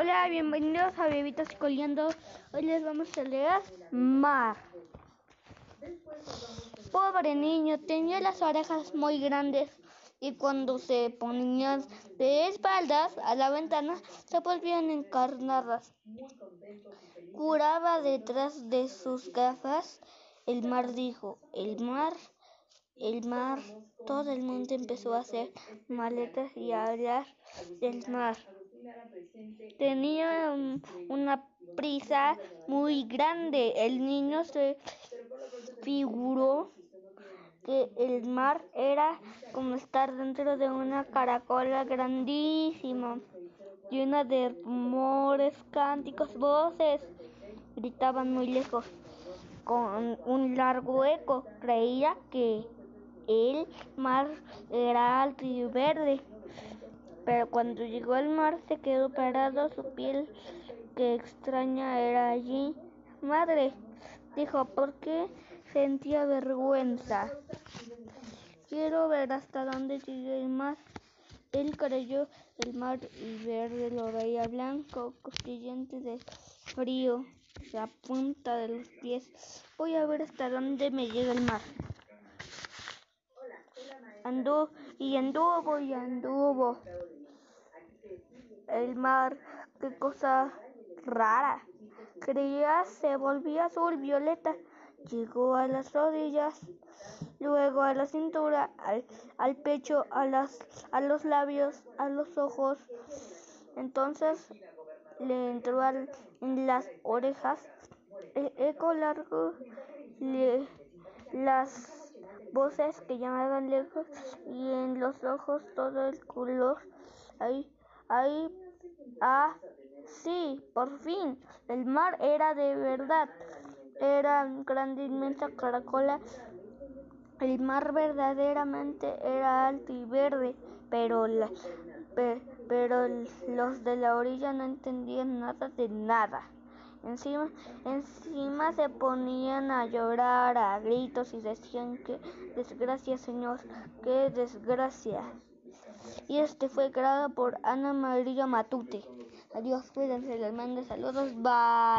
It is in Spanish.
Hola, bienvenidos a Bebitos Coleando. Hoy les vamos a leer Mar. Pobre niño, tenía las orejas muy grandes y cuando se ponían de espaldas a la ventana se volvían encarnadas. Curaba detrás de sus gafas. El mar dijo, el mar, el mar. Todo el mundo empezó a hacer maletas y a hablar del mar. Tenía una prisa muy grande. El niño se figuró que el mar era como estar dentro de una caracola grandísima, llena de rumores, cánticos, voces. Gritaban muy lejos, con un largo eco. Creía que el mar era alto y verde. Pero cuando llegó al mar se quedó parado, su piel que extraña era allí. Madre, dijo, ¿por qué sentía vergüenza? Quiero ver hasta dónde llegué el mar. Él creyó el mar y verde lo veía blanco, costillante de frío, la punta de los pies. Voy a ver hasta dónde me llega el mar. Anduvo y anduvo y anduvo. El mar, qué cosa rara. Creía se volvía azul violeta. Llegó a las rodillas, luego a la cintura, al, al pecho, a, las, a los labios, a los ojos. Entonces le entró al, en las orejas el eco largo, le, las voces que llamaban lejos y en los ojos todo el color. Ahí, ahí, ah, sí, por fin, el mar era de verdad. Era grande, inmensa caracola. El mar verdaderamente era alto y verde, pero, la, pe, pero los de la orilla no entendían nada de nada. Encima, encima se ponían a llorar a gritos y decían que desgracia, señor, qué desgracia. Y este fue creado por Ana María Matute. Adiós, cuídense, les mando saludos, bye.